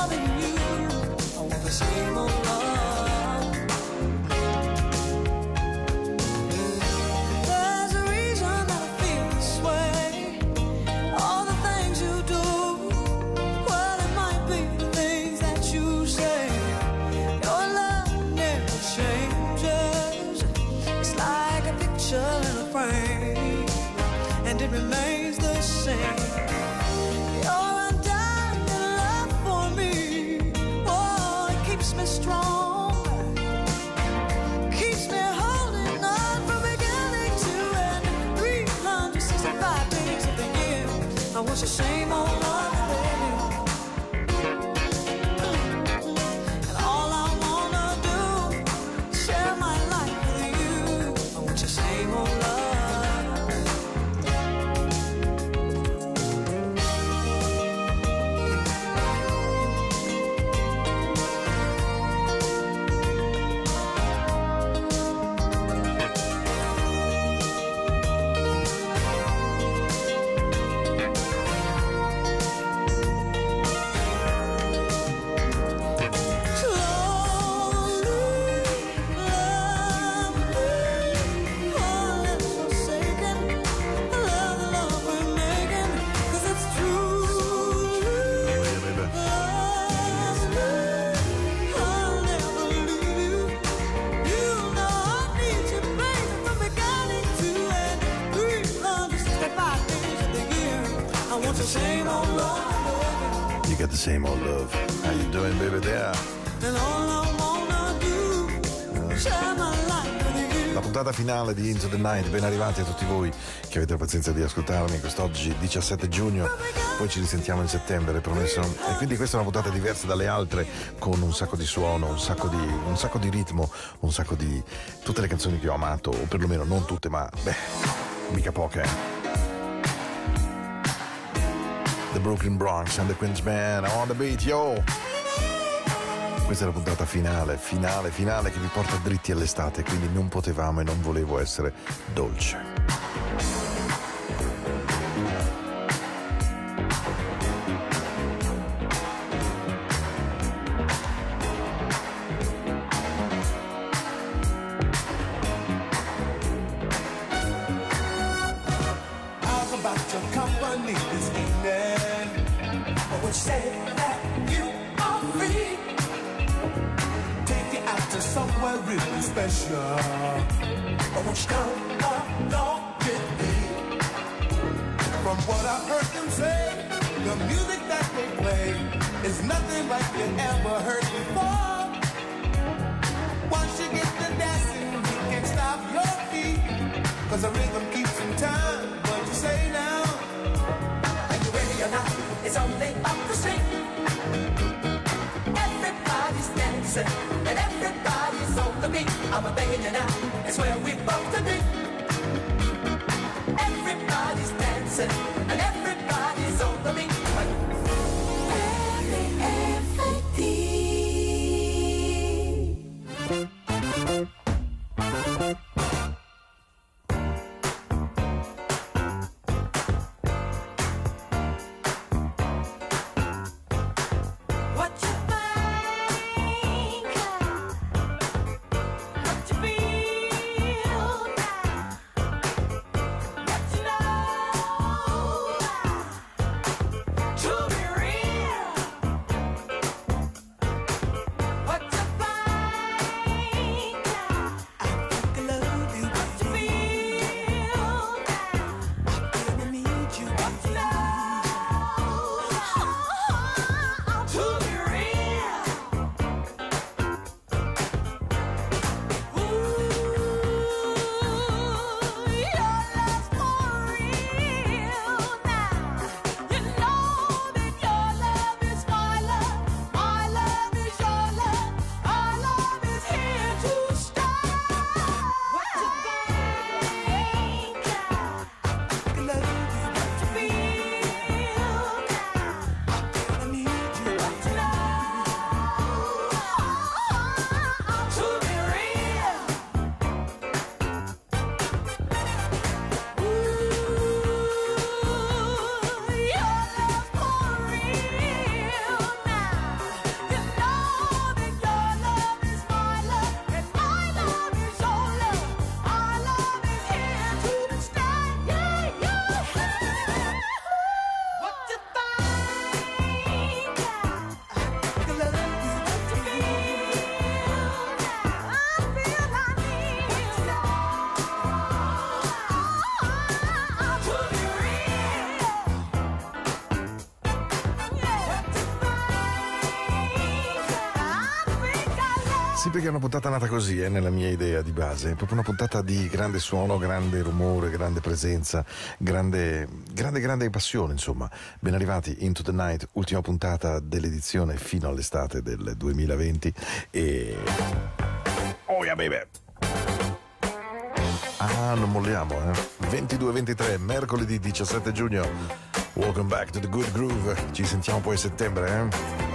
loving you. Finale di Into the Night, ben arrivati a tutti voi che avete la pazienza di ascoltarmi quest'oggi 17 giugno, poi ci risentiamo in settembre, promesso. E quindi questa è una puntata diversa dalle altre, con un sacco di suono, un sacco di, un sacco di ritmo, un sacco di tutte le canzoni che ho amato, o perlomeno non tutte, ma beh, mica poche. The Brooklyn Bronx and the Queens Man on the beat, yo! Questa è la puntata finale, finale, finale che vi porta dritti all'estate, quindi non potevamo e non volevo essere dolce. Won't you come along with me? From what I've heard them say, the music that they play is nothing like you ever heard before. Once you get the dancing, you can't stop your feet. Cause the rhythm keeps in time. What you say now? Are you ready or not? It's only up the street. I'm a begging you now, it's where we both be. Everybody's dancing Sì, che è una puntata nata così, eh, nella mia idea di base. È proprio una puntata di grande suono, grande rumore, grande presenza, grande, grande, grande passione, insomma. Ben arrivati Into the Night, ultima puntata dell'edizione fino all'estate del 2020 e... Oh yeah, baby! Ah, non molliamo, eh. 22-23, mercoledì 17 giugno. Welcome back to the good groove. Ci sentiamo poi a settembre, eh.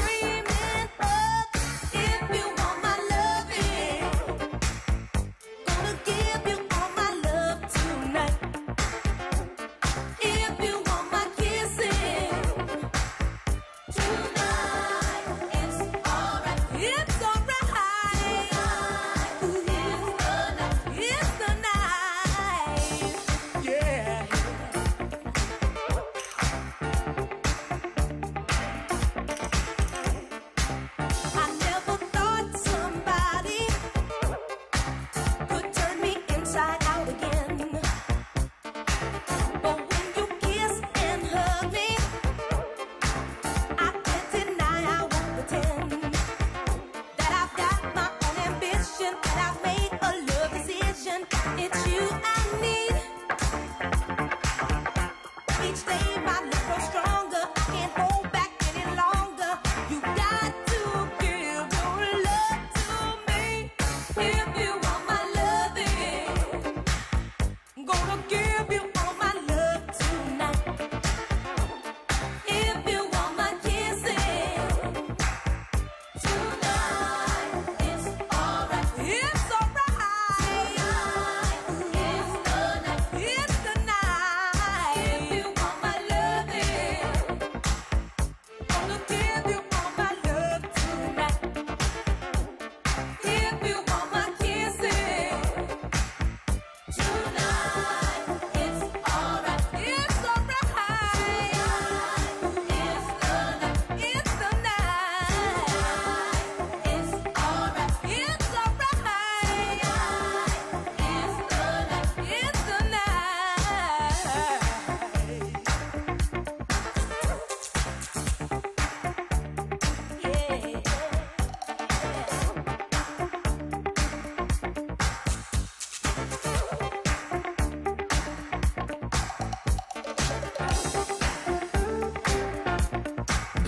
free.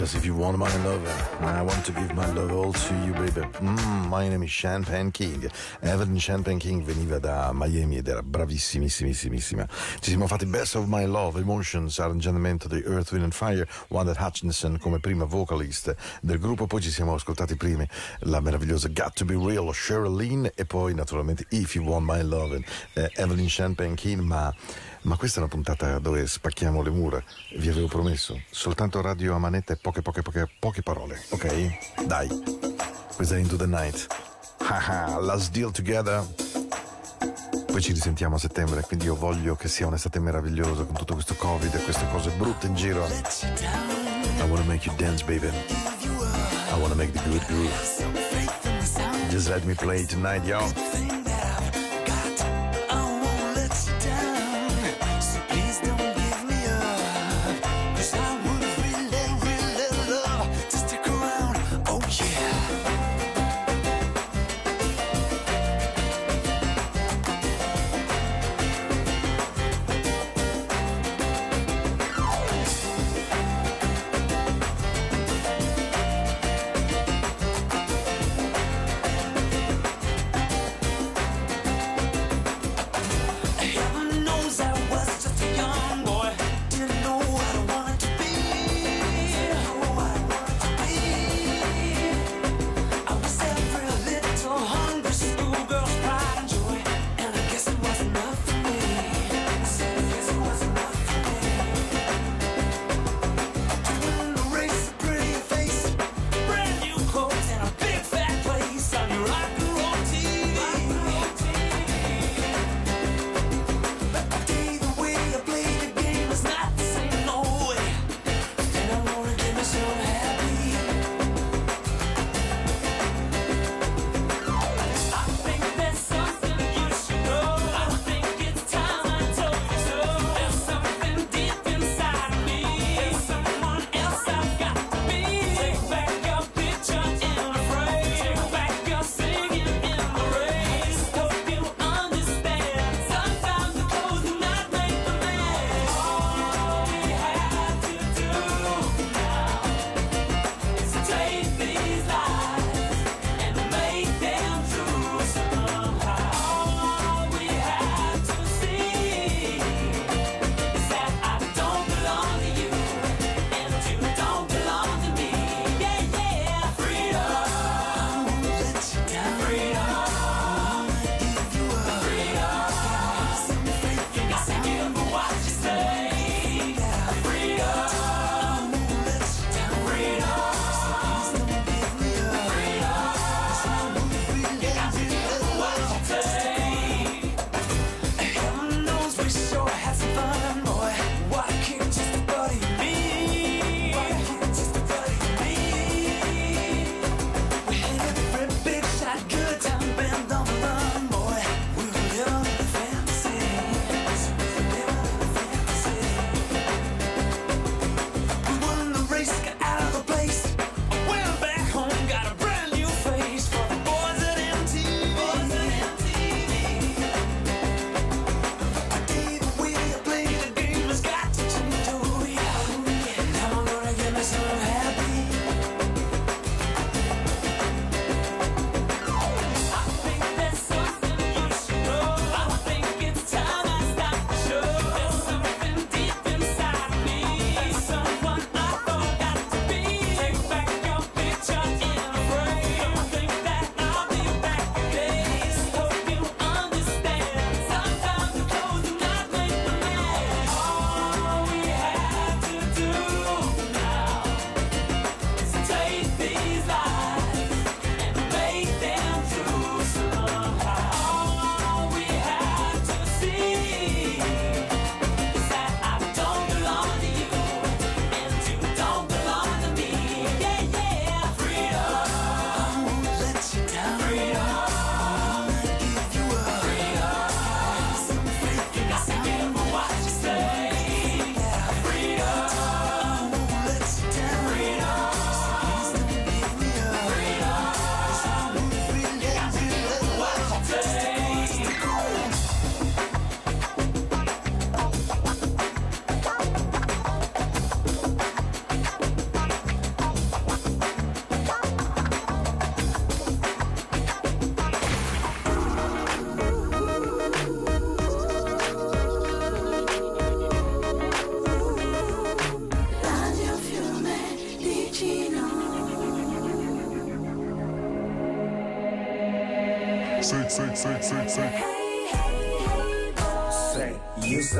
Because if you want my love, I want to give my love all to you, baby. Mm, my name is Champagne King. Evelyn Champagne King veniva da Miami ed era bravissimissimissima. Ci siamo fatti Best of My Love, Emotions, arrangiamento di Earth, Wind and Fire, Wanda Hutchinson come prima vocalist del gruppo. Poi ci siamo ascoltati prima la meravigliosa Got to Be Real, Cheryl Lynn e poi naturalmente If You Want My Love, eh, Evelyn Champagne King, ma ma questa è una puntata dove spacchiamo le mura, vi avevo promesso. Soltanto radio a manetta e poche, poche, poche, poche parole, ok? Dai, questa è Into the Night. Haha, let's deal together. Poi ci risentiamo a settembre, quindi io voglio che sia un'estate meravigliosa con tutto questo Covid e queste cose brutte in giro. I wanna make you dance, baby. I wanna make the good groove. Just let me play tonight, yo.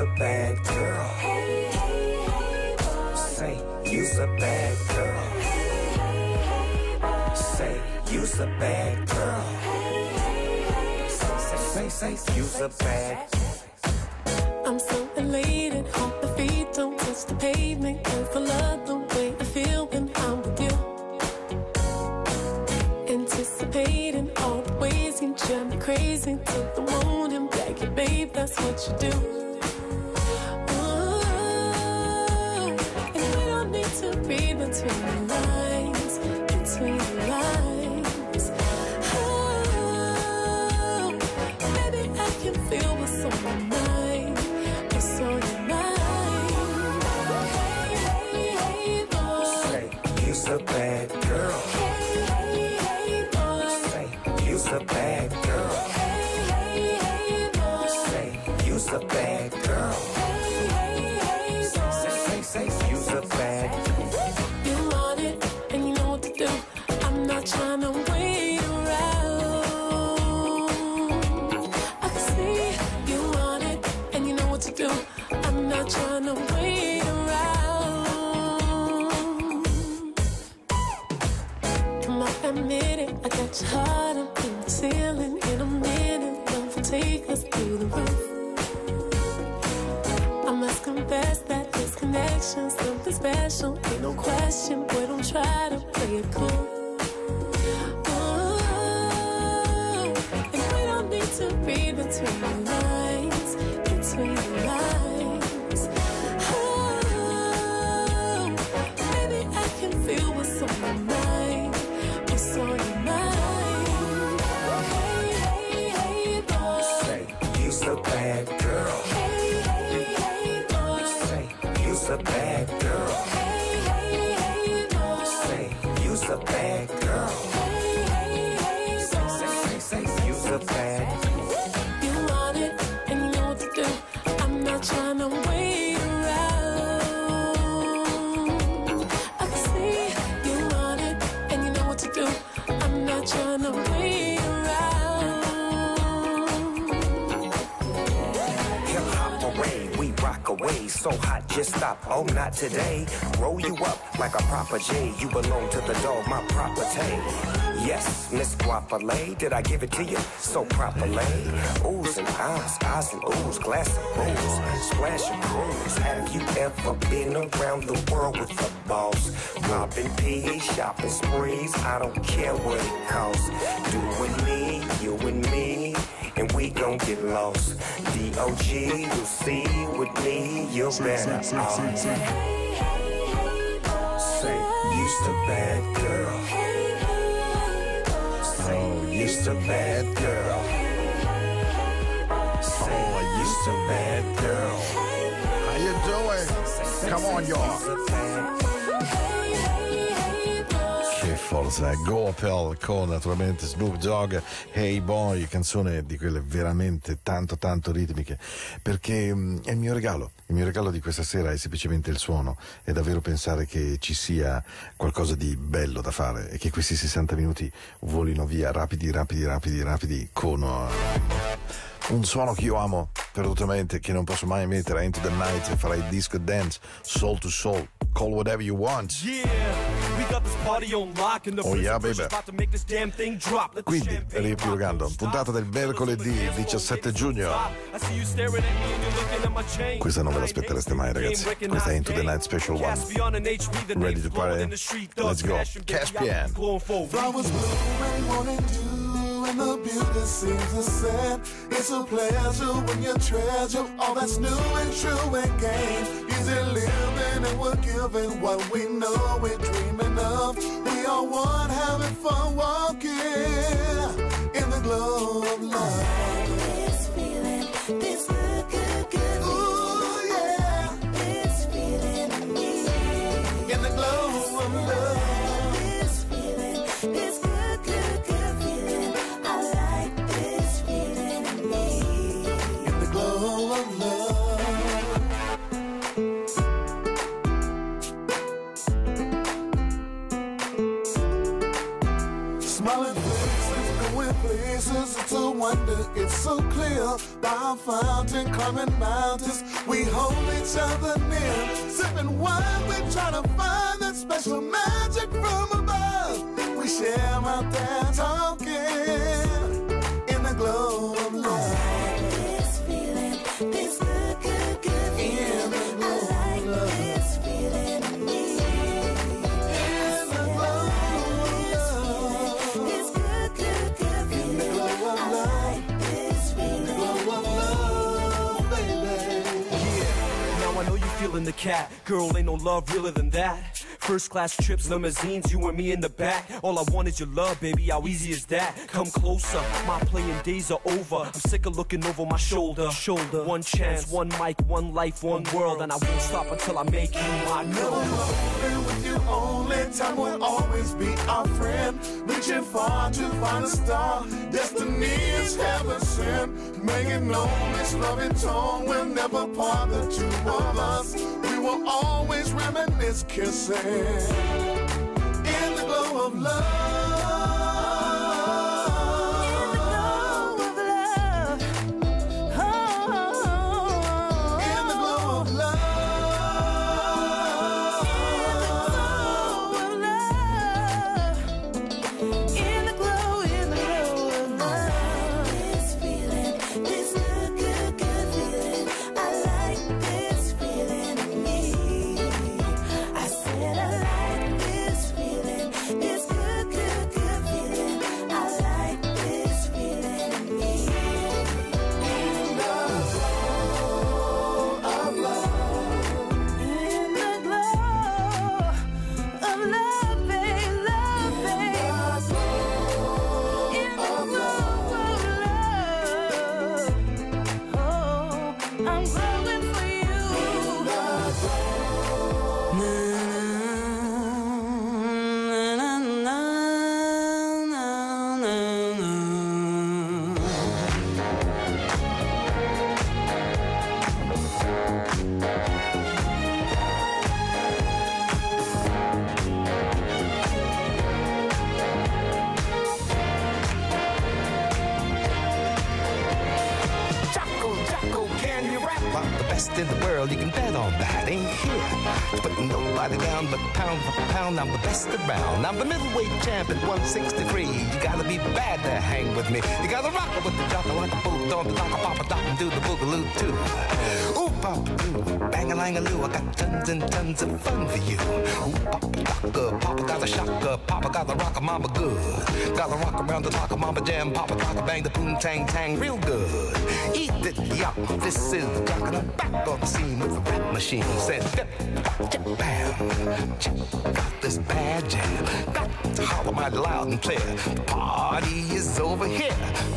A bad girl. Say, you's a bad girl. Say, you's a bad girl. Say, say, say, you's a bad I'm so elated, hope my feet don't touch the pavement. Cause I love the way I feel when I'm with you. Anticipating all the ways you drive me crazy till the morning. Back it, babe, that's what you do. This something special. Ain't no question, boy, don't try to play it cool. Ooh, and we don't need to read between the lines, between the lines. Ooh, baby, I can feel what's on my mind, just stop. Oh, not today. Roll you up like a proper J. You belong to the dog, my property. Yes, Miss Goapele, did I give it to you so properly? Oohs and ahs, ahs and oohs, glass of booze, splash and cruise. Have you ever been around the world with the boss? Popping P, shopping sprees, I don't care what it costs. Doing me, you and me, and we gon' get lost. D-O-G, you see with me, you're better off. Say, used to bad girl. Say, used to bad girl. Say, used to bad girl. How you doing? Come on y'all. Forza, Gopel con naturalmente Snoop Dogg, Hey Boy, canzone di quelle veramente tanto tanto ritmiche, perché mm, è il mio regalo, il mio regalo di questa sera è semplicemente il suono, è davvero pensare che ci sia qualcosa di bello da fare e che questi 60 minuti volino via rapidi, rapidi, rapidi, rapidi con... uh, un suono che io amo perdutamente, che non posso mai mettere, Into the Night, e farei disco dance, soul to soul, call whatever you want. Yeah. Oh yeah, baby. Quindi, riepilogando, puntata del mercoledì 17 giugno. Questa non ve l'aspettereste mai, ragazzi. Questa è Into the Night Special One. Ready to play? Let's go. Caspian. Flowers blue and morning dew. And the beauty seems to set. It's a pleasure when you treasure all that's new and true and gain. Easy living and we're giving what we know we're dreaming of. We are one, having fun walking in the glow of love. This feeling, this wonder, it's so clear. By fountain, climbing mountains, we hold each other near. Sipping wine, we try to find that special magic from above. We share there talking cat. Girl, ain't no love realer than that. First class trips, limousines, you and me in the back. All I want is your love, baby. How easy is that? Come closer. My playing days are over. I'm sick of looking over my shoulder. Shoulder. One chance, one mic, one life, one world, and I won't stop until I make you my girl. Been with you only time will always be our friend. Reaching far to find a star. Destiny is heaven sent. Making known this loving tone will never part the two of us. Will always reminisce kissing in the glow of love. Can bet on that. Ain't here put nobody down, but pound for pound, I'm the best around. I'm the middleweight champ at 163. You gotta be bad to hang with me. You gotta rock it with the jocker like a boot on the dock, papa dock, and do the boogaloo too. Ooh, doo, bang a lang a loo, I got tons and tons of fun for you. Ooh, papa doctor, papa got a shocker, papa got a rocker, mama good. Gotta rock around the clock, mama jam, papa rock bang the boom tang tang real good. Eat it, yup, this is jock, and I'm back on the scene with the rap machine. Said, bam, got this bad jam. Got to holler mighty loud and clear. The party is over here.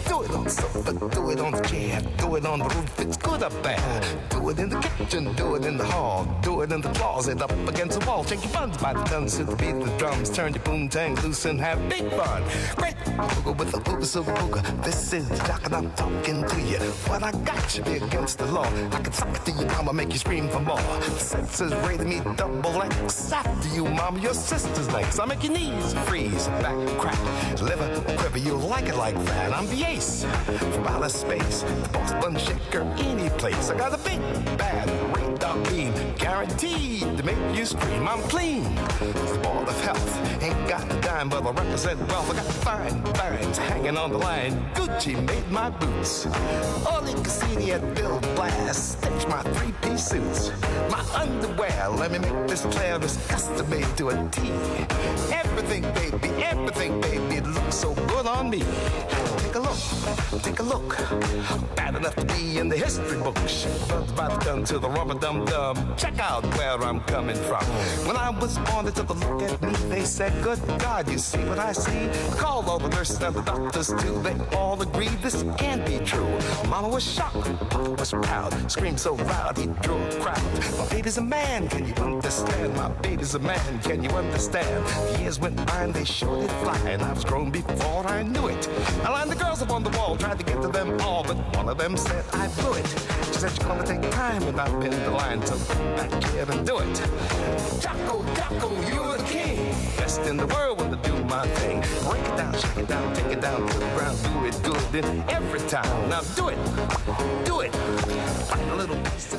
Do it on the sofa, do it on the chair, do it on the roof, it's good up there. Do it in the kitchen, do it in the hall, do it in the closet, up against the wall. Shake your buns by the tons to the beat the drums. Turn your boom tang loose and have big fun. Great booger with the booger silver booger. This is jock and I'm talking to you. What I got should be against the law. I can suck it to you, I'ma make you scream for more. The senses rated me double X. After you, mama, your sister's next. I make your knees freeze, back crack, liver quiver. You like it like that. I'm the ace from outer space. Bun shaker, any place. I got a big bad radar beam, guaranteed to make you scream. I'm clean, ball of health. Ain't got the dime, but I represent wealth. I got fine finds hanging on the line. Gucci made my boots. Oleg Cassini at Bill Blass stitched my three-piece suits. My underwear, let me make this clear, is custom made to a T. Everything, baby, everything, baby, it looks so good on me. Take a look, take a look. Bad enough to be in the history books. But about to come to the rubber dum dum. Check out where I'm coming from. When I was born, they took a look at me. They said, good God, you see what I see? Call over the nurses and the doctors too. They all agree this can't be true. Mama was shocked, Papa was proud. Screamed so loud he drew a crowd. My baby's a man, can you understand? My baby's a man, can you understand? The years went by and they showed it fly, and I was grown before I knew it. I lined the girls up on the wall, tried to get to them all, but one of them said I blew it. She said you're gonna take time, and I've been the line, to come back here and do it. Jocko, Jocko, you're the king. best in the world when I do my thing. Break it down, shake it down, take it down to the ground. Do it good then every time. Now do it, do it.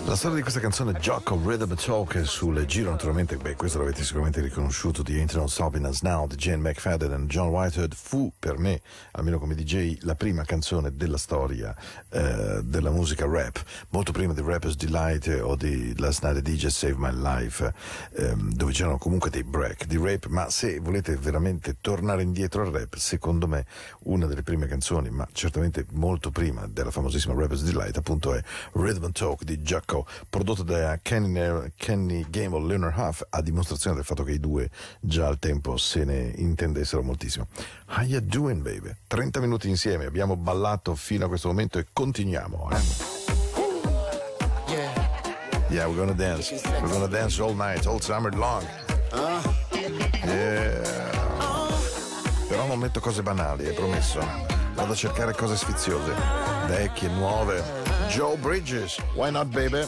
La storia di questa canzone Gioco Rhythm Talk sul giro naturalmente, beh questo l'avete sicuramente riconosciuto di Internal No Us Now di Jane McFadden e John Whitehead fu per me, almeno come DJ, la prima canzone della storia eh, della musica rap, molto prima di Rapper's Delight o di Last Night DJ Save My Life, ehm, dove c'erano comunque dei break di rap ma si se volete veramente tornare indietro al rap, secondo me una delle prime canzoni, ma certamente molto prima della famosissima Rapper's Delight, appunto è Rhythm and Talk di Jacko, prodotta da Kenny, Kenny Gamble e Leonard Huff, a dimostrazione del fatto che i due già al tempo se ne intendessero moltissimo. How you doing, baby? 30 minuti insieme, abbiamo ballato fino a questo momento e continuiamo. Eh? Yeah, we're gonna dance. We're gonna dance all night, all summer long. Uh. Yeah. Però non metto cose banali, è promesso. Vado a cercare cose sfiziose, vecchie, nuove. Joe Bridges, why not baby?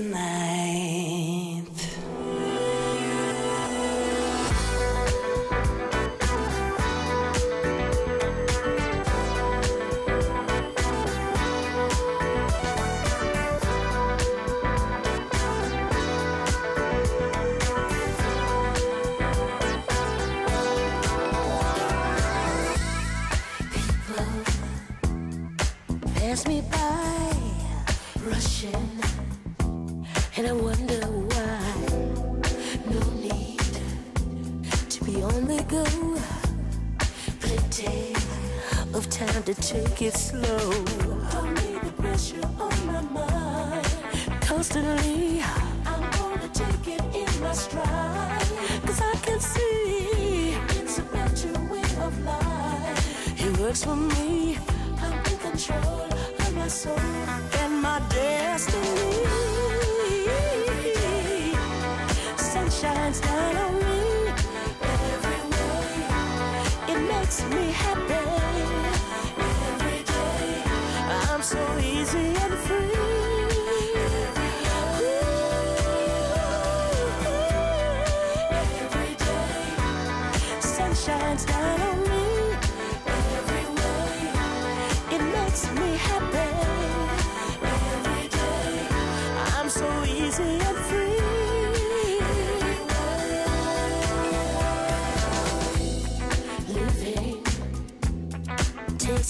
and I go. Plenty of time to take it slow. Don't need the pressure on my mind. Constantly, I'm gonna take it in my stride. Cause I can see it's a better way of life. It works for me. I'm in control of my soul and my destiny. Sun shines down on me makes me happy every day. I'm so easy and free. Every day, sun shines down on me every way. It makes me happy every day. I'm so easy and free.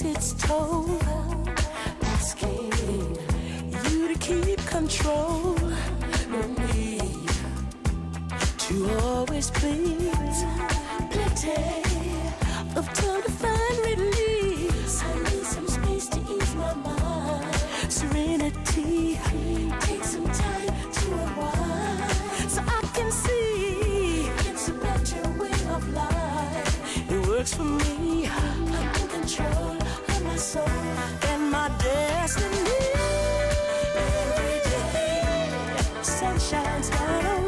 Its toll, asking you to keep control. No need to always please. Shines down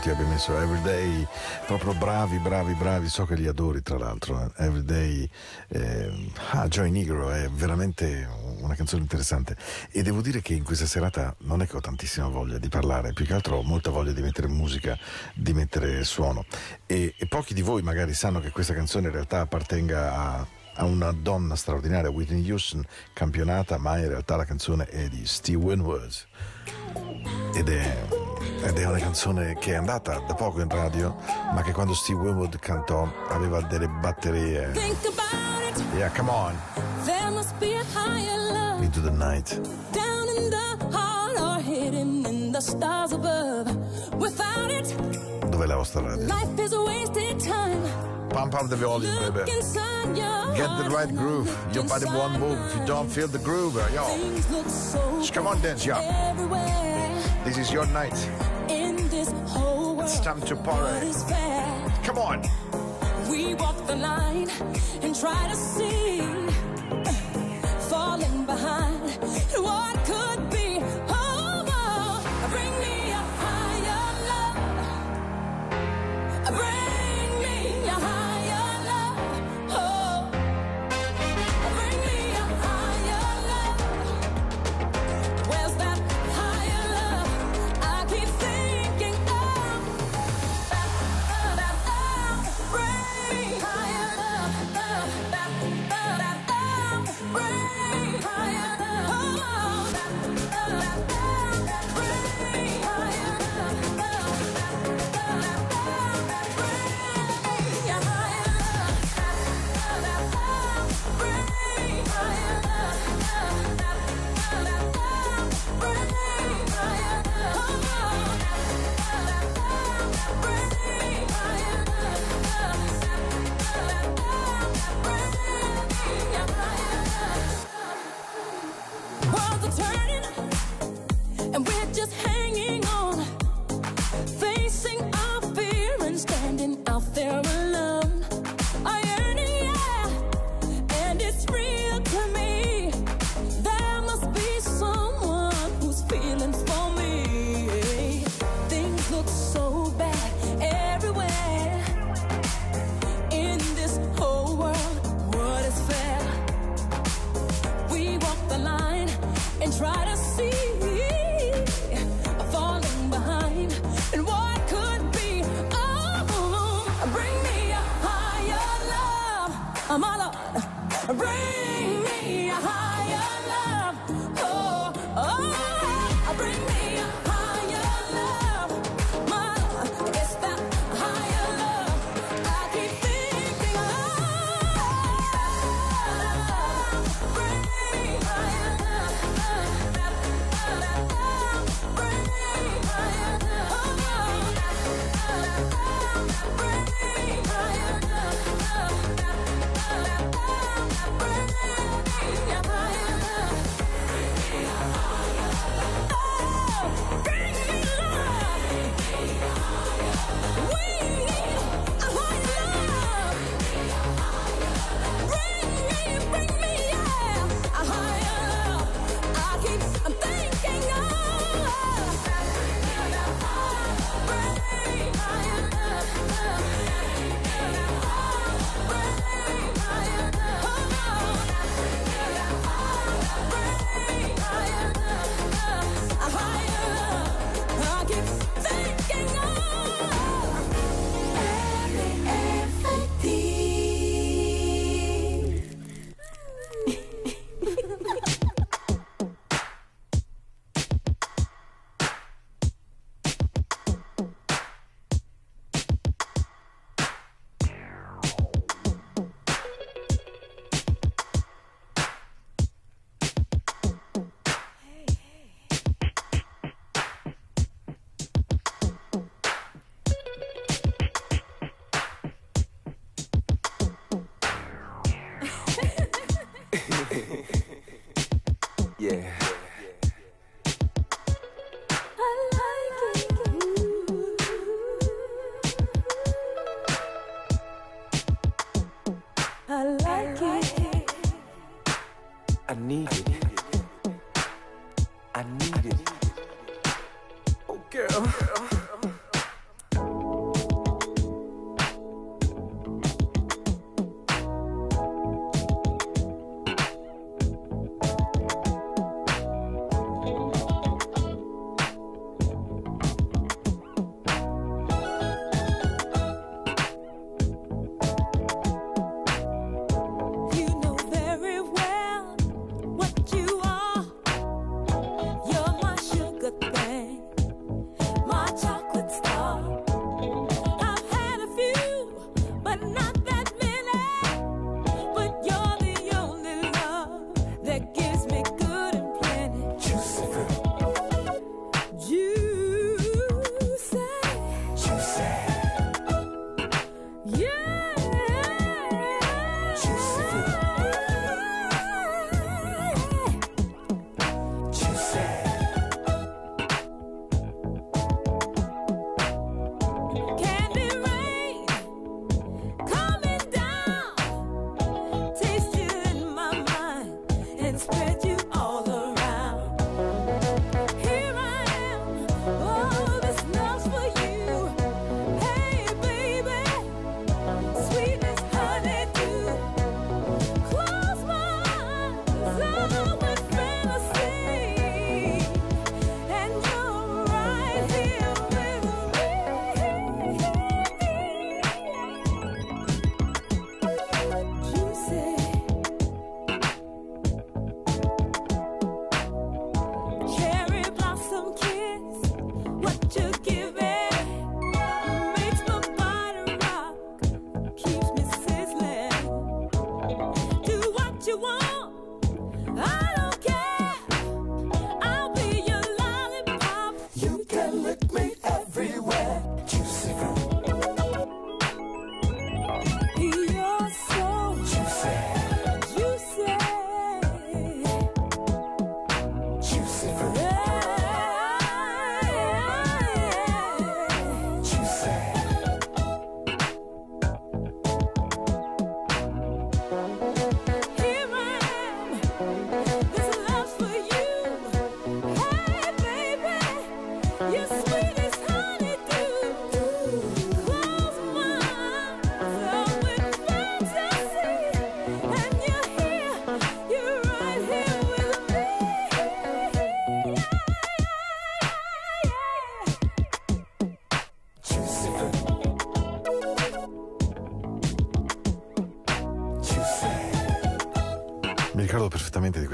ti abbia messo Everyday? Proprio bravi, bravi, bravi. So che li adori, tra l'altro. eh. Everyday. Eh, ah, Joy Negro è veramente una canzone interessante. E devo dire che in questa serata non è che ho tantissima voglia di parlare, più che altro ho molta voglia di mettere musica, di mettere suono. E, e pochi di voi magari sanno che questa canzone in realtà appartenga a a una donna straordinaria, Whitney Houston, campionata, ma in realtà la canzone è di Steve Winwood ed è, ed è una canzone che è andata da poco in radio, ma che quando Steve Winwood cantò aveva delle batterie. Think about it. Yeah, come on, into the night. down in the heart or hidden in the stars above. Without it, Dov'è la vostra radio? life is a wasted time. Pump up the volume, baby. Get the right groove. Your body won't move if you don't feel the groove, yo. Things look so Come on, dance, yo. everywhere This is your night. It's time to party. What is fair? Come on. We walk the line and try to see, falling behind what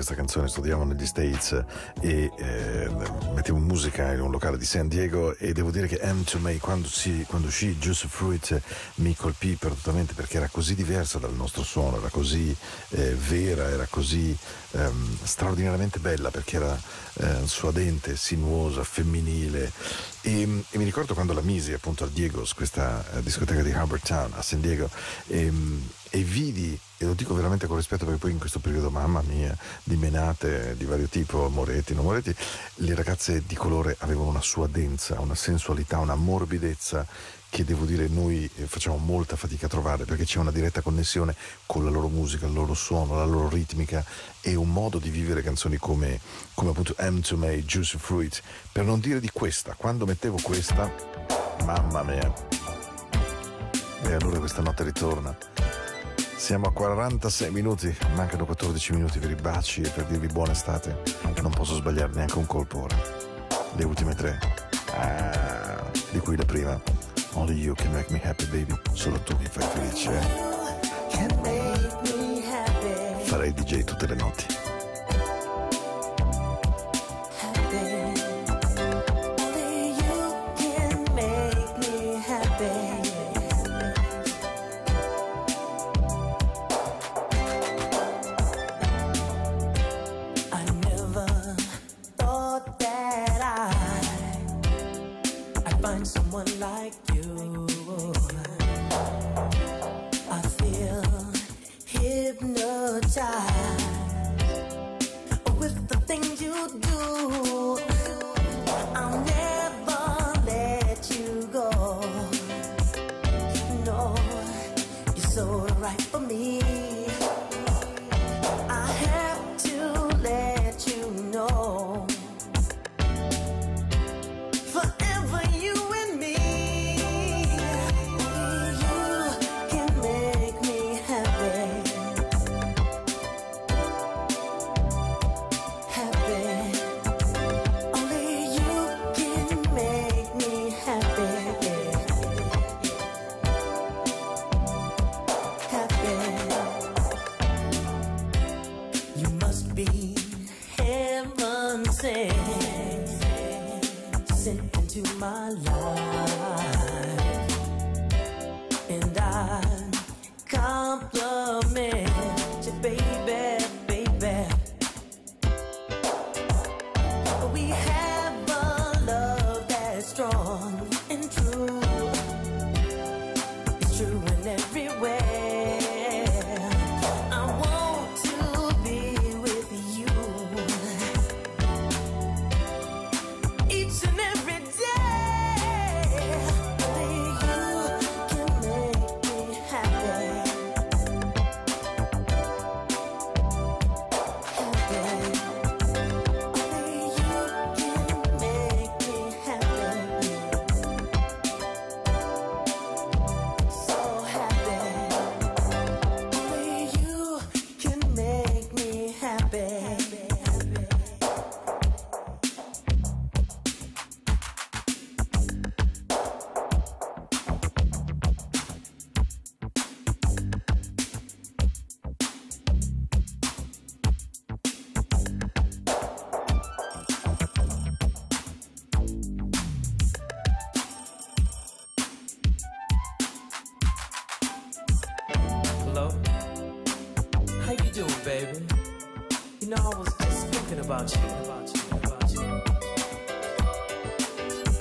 questa canzone, studiavo negli States e eh, mettevo musica in un locale di San Diego e devo dire che M to Me quando, si, quando uscì Juice Fruit mi colpì perdutamente perché era così diversa dal nostro suono, era così eh, vera, era così ehm, straordinariamente bella perché era eh, suadente, sinuosa, femminile. E, e mi ricordo quando la misi appunto al Diegos, questa eh, discoteca di Harbour Town a San Diego e, e vidi e lo dico veramente con rispetto perché poi in questo periodo, mamma mia, di menate di vario tipo, Moretti, non Moretti, le ragazze di colore avevano una suadenza, una sensualità, una morbidezza che devo dire noi eh, facciamo molta fatica a trovare perché c'è una diretta connessione con la loro musica, il loro suono, la loro ritmica e un modo di vivere canzoni come, come appunto M to Me, Juicy Fruit. Per non dire di questa, quando mettevo questa, mamma mia, e allora questa notte ritorna. Siamo a 46 minuti, mancano 14 minuti per i baci e per dirvi buona estate. Non posso sbagliare neanche un colpo ora. Le ultime tre. Ah, di cui la prima. Only you can make me happy, baby. Solo tu mi fai felice. eh. Farei DJ tutte le notti.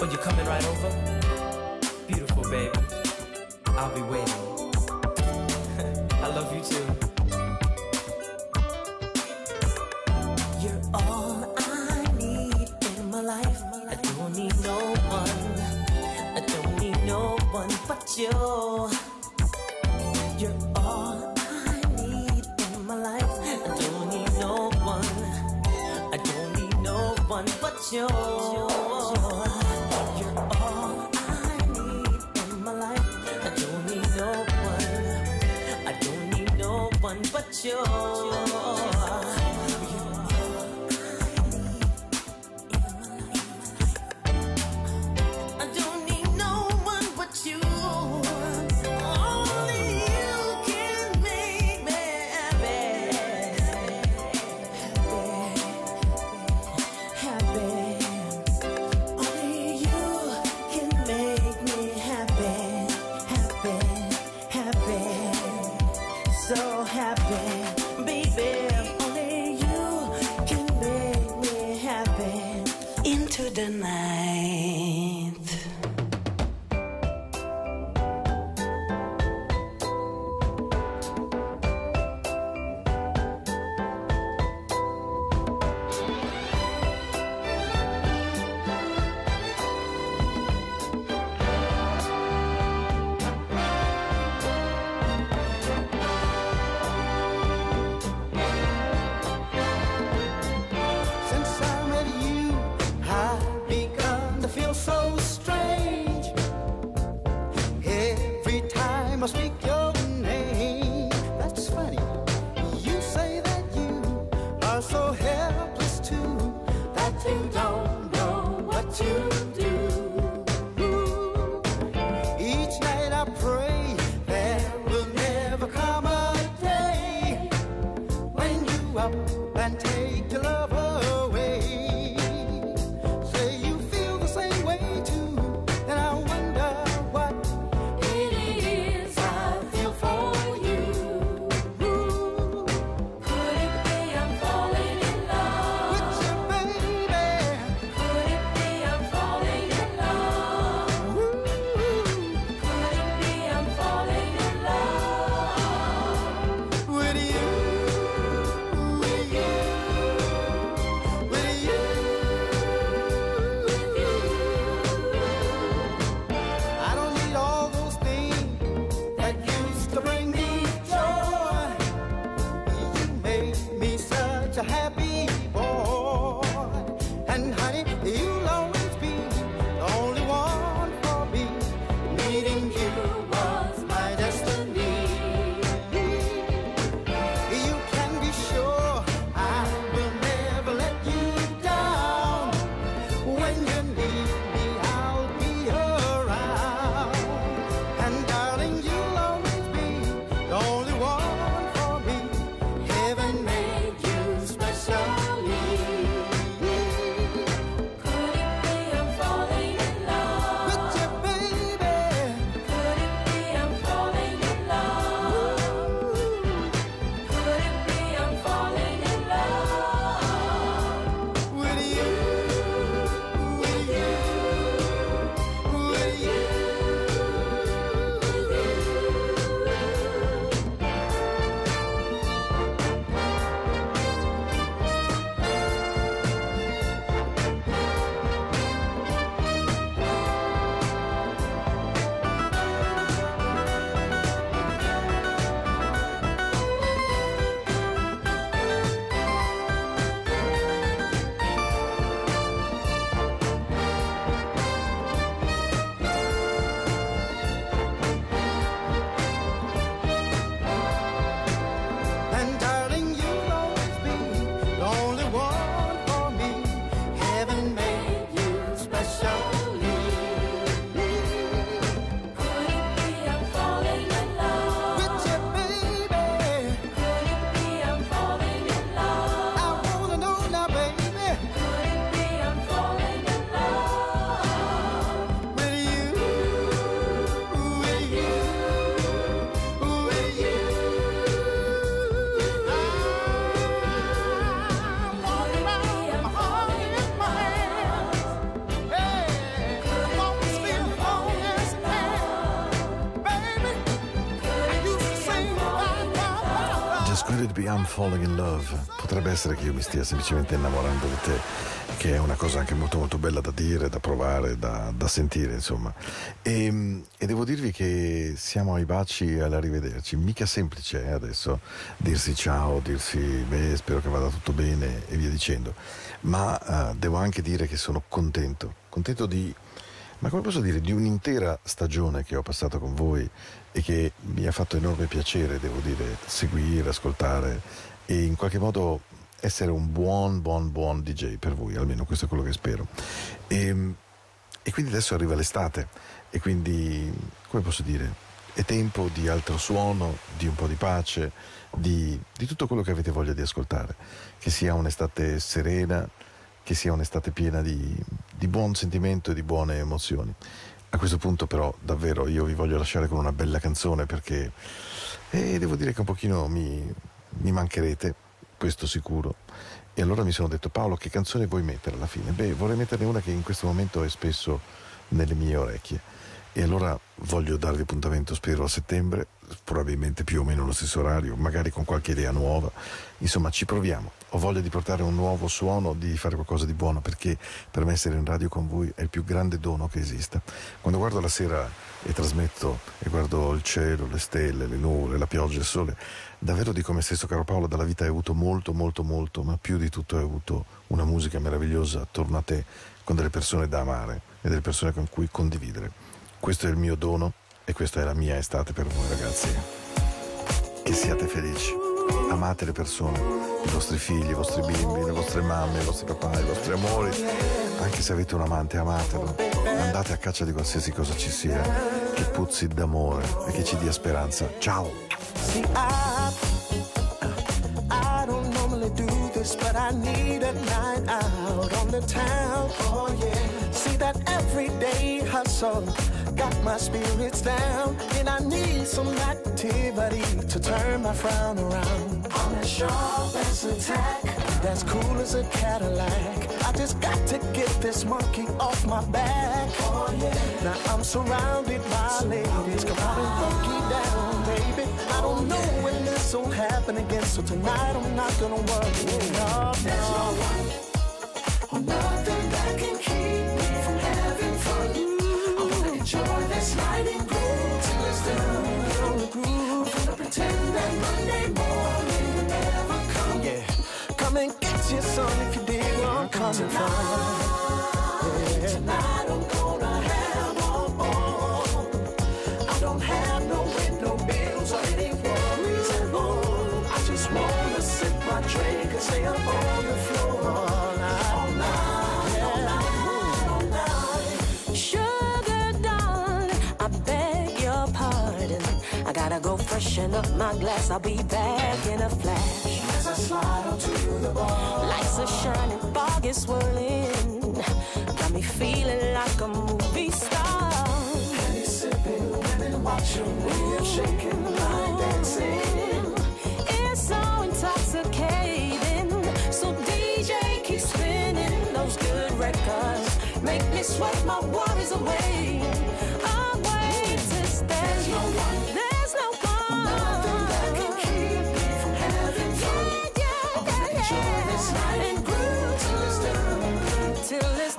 Oh, you coming right over? Beautiful, baby. I'll be waiting. I love you too. You're all I need in my life. I don't need no one. I don't need no one but you. You're all I need in my life. I don't need no one. I don't need no one but you. 쇼 never speak your name. That's funny. You say that you are so helpless too, that you don't know what you I'm falling in love? Potrebbe essere che io mi stia semplicemente innamorando di te, che è una cosa anche molto molto bella da dire, da provare, da, da sentire, insomma. E, e devo dirvi che siamo ai baci e all'arrivederci. Mica semplice eh, adesso dirsi ciao, dirsi beh, spero che vada tutto bene e via dicendo. Ma eh, devo anche dire che sono contento, contento di ma come posso dire, di un'intera stagione che ho passato con voi e che mi ha fatto enorme piacere, devo dire, seguire, ascoltare e in qualche modo essere un buon, buon, buon DJ per voi, almeno questo è quello che spero. E, e quindi adesso arriva l'estate e quindi, come posso dire, è tempo di altro suono, di un po' di pace, di, di tutto quello che avete voglia di ascoltare, che sia un'estate serena, che sia un'estate piena di, di buon sentimento e di buone emozioni. A questo punto però davvero io vi voglio lasciare con una bella canzone perché eh, devo dire che un pochino mi, mi mancherete, questo sicuro. E allora mi sono detto Paolo che canzone vuoi mettere alla fine? Beh vorrei metterne una che in questo momento è spesso nelle mie orecchie. E allora voglio darvi appuntamento, spero, a settembre, probabilmente più o meno lo stesso orario, magari con qualche idea nuova. Insomma, ci proviamo. Ho voglia di portare un nuovo suono, di fare qualcosa di buono, perché per me essere in radio con voi è il più grande dono che esista. Quando guardo la sera e trasmetto e guardo il cielo, le stelle, le nuvole, la pioggia, il sole, davvero dico a me stesso, caro Paolo, dalla vita hai avuto molto, molto, molto, ma più di tutto hai avuto una musica meravigliosa attorno a te, con delle persone da amare e delle persone con cui condividere. Questo è il mio dono e questa è la mia estate per voi ragazzi. Che siate felici, amate le persone, i vostri figli, i vostri bimbi, le vostre mamme, i vostri papà, i vostri amori. Anche se avete un amante, amatelo. Andate a caccia di qualsiasi cosa ci sia, che puzzi d'amore e che ci dia speranza. Ciao! But I need a night out on the town. Oh yeah. See that everyday hustle got my spirits down, and I need some activity to turn my frown around. I'm as sharp as a tack, that's cool as a Cadillac. I just got to get this monkey off my back. Oh yeah. Now I'm surrounded by ladies. Come on and funky down, baby. I don't oh, know when this will happen again, so tonight I'm not gonna worry. No, There's no one or nothing that can keep come and get you some if you dig where I'm coming from. Yeah. Tonight I'm gonna have them all. I don't have no rent, no bills, or any worries at home. I just wanna sip my drink and stay up on the floor all night, all night, all night, all night. Sugar darling, I beg your pardon. I gotta go freshen up my glass. I'll be back in a flash. As I slide onto the bar, Lights are shining, fog is swirling. Got me feeling like a movie star. sipping, women watching, shaking, line dancing. It's so intoxicating. So DJ keep spinning those good records. Make me sweat my worries away. To stay. There's no one. There's no one. And groove till it's done. Till it's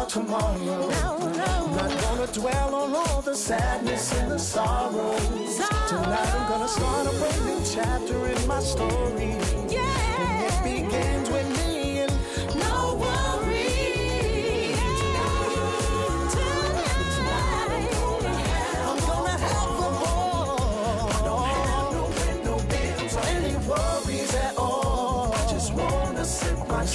about tomorrow. No, no. Not gonna dwell on all the sadness and the sorrows. Tonight I'm gonna start a brand new chapter in my story. And it Yeah. begins with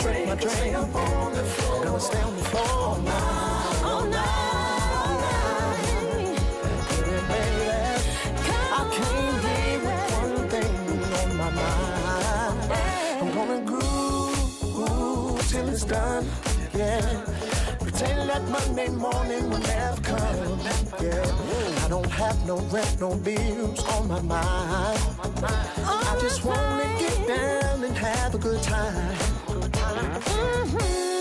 drink, my drink up on the floor. Gonna stay on the floor all night, All night, all night. baby. I Come came on, here with one thing on my mind. I'm gonna groove, groove till it's done. Yeah. Pretend that Monday morning will never come. Yeah. I don't have no rent, no bills on my mind. I just wanna get down and have a good time. Mhm.